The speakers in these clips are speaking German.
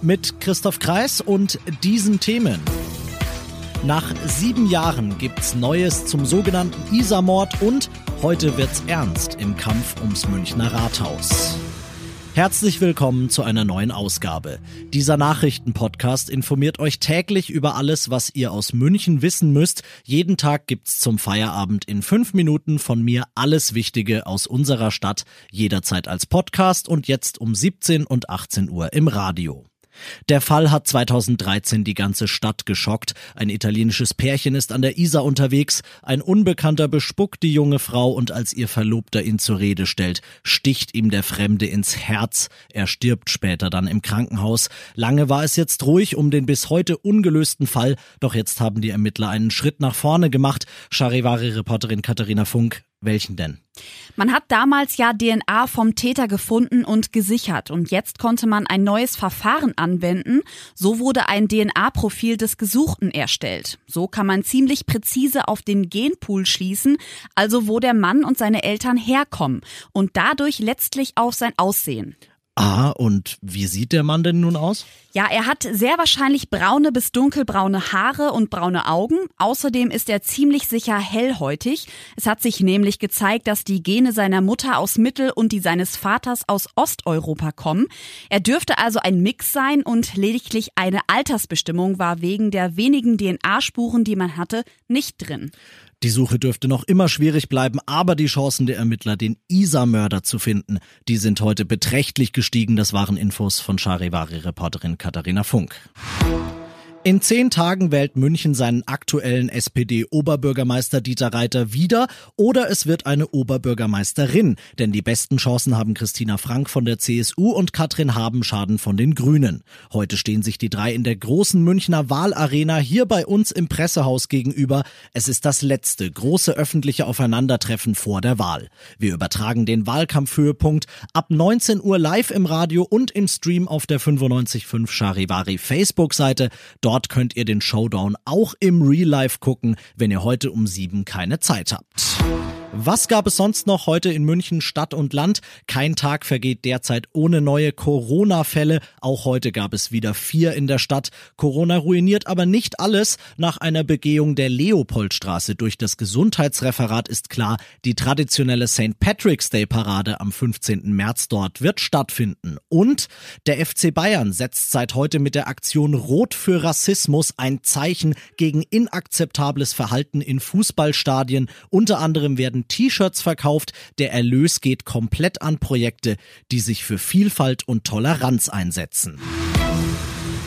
Mit Christoph Kreis und diesen Themen. Nach sieben Jahren gibt's Neues zum sogenannten Isar-Mord und heute wird's ernst im Kampf ums Münchner Rathaus. Herzlich willkommen zu einer neuen Ausgabe. Dieser Nachrichtenpodcast informiert euch täglich über alles, was ihr aus München wissen müsst. Jeden Tag gibt's zum Feierabend in fünf Minuten von mir alles Wichtige aus unserer Stadt, jederzeit als Podcast und jetzt um 17 und 18 Uhr im Radio. Der Fall hat 2013 die ganze Stadt geschockt. Ein italienisches Pärchen ist an der Isar unterwegs. Ein Unbekannter bespuckt die junge Frau und als ihr Verlobter ihn zur Rede stellt, sticht ihm der Fremde ins Herz. Er stirbt später dann im Krankenhaus. Lange war es jetzt ruhig um den bis heute ungelösten Fall, doch jetzt haben die Ermittler einen Schritt nach vorne gemacht. Charivari-Reporterin Katharina Funk welchen denn? Man hat damals ja DNA vom Täter gefunden und gesichert und jetzt konnte man ein neues Verfahren anwenden. So wurde ein DNA-Profil des Gesuchten erstellt. So kann man ziemlich präzise auf den Genpool schließen, also wo der Mann und seine Eltern herkommen und dadurch letztlich auch sein Aussehen. Ah, und wie sieht der Mann denn nun aus? Ja, er hat sehr wahrscheinlich braune bis dunkelbraune Haare und braune Augen. Außerdem ist er ziemlich sicher hellhäutig. Es hat sich nämlich gezeigt, dass die Gene seiner Mutter aus Mittel- und die seines Vaters aus Osteuropa kommen. Er dürfte also ein Mix sein und lediglich eine Altersbestimmung war wegen der wenigen DNA-Spuren, die man hatte, nicht drin. Die Suche dürfte noch immer schwierig bleiben, aber die Chancen der Ermittler, den Isa-Mörder zu finden, die sind heute beträchtlich gestiegen. Das waren Infos von Charivari-Reporterin Katharina Funk. In zehn Tagen wählt München seinen aktuellen SPD-Oberbürgermeister Dieter Reiter wieder oder es wird eine Oberbürgermeisterin, denn die besten Chancen haben Christina Frank von der CSU und Katrin Habenschaden von den Grünen. Heute stehen sich die drei in der großen Münchner Wahlarena hier bei uns im Pressehaus gegenüber. Es ist das letzte große öffentliche Aufeinandertreffen vor der Wahl. Wir übertragen den Wahlkampfhöhepunkt ab 19 Uhr live im Radio und im Stream auf der 955 Charivari Facebook-Seite. Dort Dort könnt ihr den Showdown auch im Real Life gucken, wenn ihr heute um sieben keine Zeit habt. Was gab es sonst noch heute in München Stadt und Land? Kein Tag vergeht derzeit ohne neue Corona-Fälle. Auch heute gab es wieder vier in der Stadt. Corona ruiniert aber nicht alles. Nach einer Begehung der Leopoldstraße durch das Gesundheitsreferat ist klar, die traditionelle St. Patrick's Day Parade am 15. März dort wird stattfinden. Und der FC Bayern setzt seit heute mit der Aktion Rot für Rassismus ein Zeichen gegen inakzeptables Verhalten in Fußballstadien. Unter anderem werden werden T-Shirts verkauft. Der Erlös geht komplett an Projekte, die sich für Vielfalt und Toleranz einsetzen.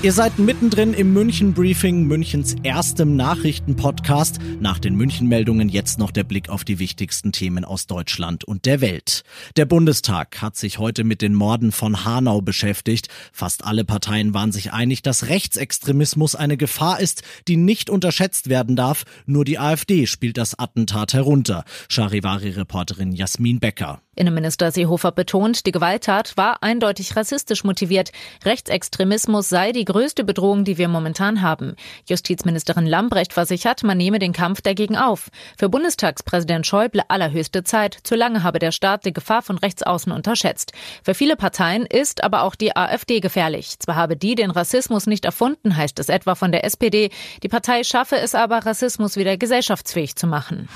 Ihr seid mittendrin im München Briefing, Münchens erstem Nachrichtenpodcast. Nach den München-Meldungen jetzt noch der Blick auf die wichtigsten Themen aus Deutschland und der Welt. Der Bundestag hat sich heute mit den Morden von Hanau beschäftigt. Fast alle Parteien waren sich einig, dass Rechtsextremismus eine Gefahr ist, die nicht unterschätzt werden darf. Nur die AfD spielt das Attentat herunter. Charivari-Reporterin Jasmin Becker. Innenminister Seehofer betont, die Gewalttat war eindeutig rassistisch motiviert. Rechtsextremismus sei die größte Bedrohung, die wir momentan haben. Justizministerin Lambrecht versichert, man nehme den Kampf dagegen auf. Für Bundestagspräsident Schäuble allerhöchste Zeit. Zu lange habe der Staat die Gefahr von Rechtsaußen unterschätzt. Für viele Parteien ist aber auch die AfD gefährlich. Zwar habe die den Rassismus nicht erfunden, heißt es etwa von der SPD. Die Partei schaffe es aber, Rassismus wieder gesellschaftsfähig zu machen.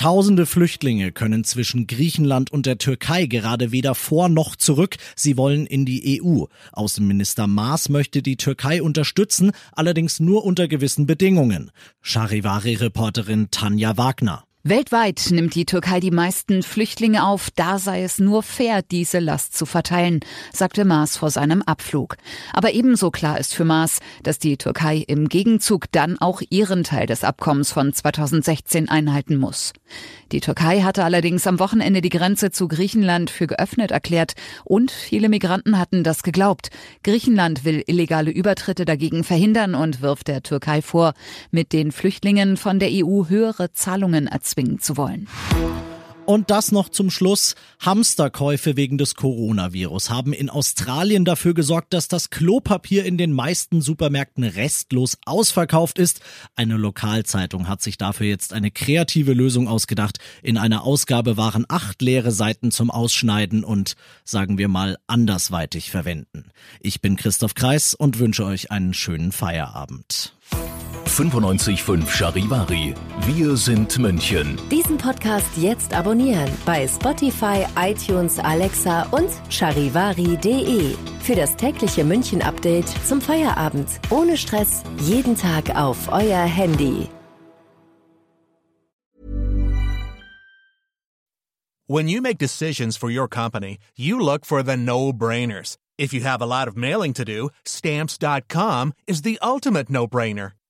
Tausende Flüchtlinge können zwischen Griechenland und der Türkei gerade weder vor noch zurück. Sie wollen in die EU. Außenminister Maas möchte die Türkei unterstützen, allerdings nur unter gewissen Bedingungen. Charivari-Reporterin Tanja Wagner. Weltweit nimmt die Türkei die meisten Flüchtlinge auf, da sei es nur fair, diese Last zu verteilen, sagte Maas vor seinem Abflug. Aber ebenso klar ist für Maas, dass die Türkei im Gegenzug dann auch ihren Teil des Abkommens von 2016 einhalten muss. Die Türkei hatte allerdings am Wochenende die Grenze zu Griechenland für geöffnet erklärt und viele Migranten hatten das geglaubt. Griechenland will illegale Übertritte dagegen verhindern und wirft der Türkei vor, mit den Flüchtlingen von der EU höhere Zahlungen erzählen erzwingen zu wollen. Und das noch zum Schluss. Hamsterkäufe wegen des Coronavirus haben in Australien dafür gesorgt, dass das Klopapier in den meisten Supermärkten restlos ausverkauft ist. Eine Lokalzeitung hat sich dafür jetzt eine kreative Lösung ausgedacht. In einer Ausgabe waren acht leere Seiten zum Ausschneiden und, sagen wir mal, andersweitig verwenden. Ich bin Christoph Kreis und wünsche euch einen schönen Feierabend. 95.5 Charivari. Wir sind München. Diesen Podcast jetzt abonnieren bei Spotify, iTunes, Alexa und charivari.de. Für das tägliche München-Update zum Feierabend. Ohne Stress. Jeden Tag auf euer Handy. When you make decisions for your company, you look for the no-brainers. If you have a lot of mailing to do, stamps.com is the ultimate no-brainer.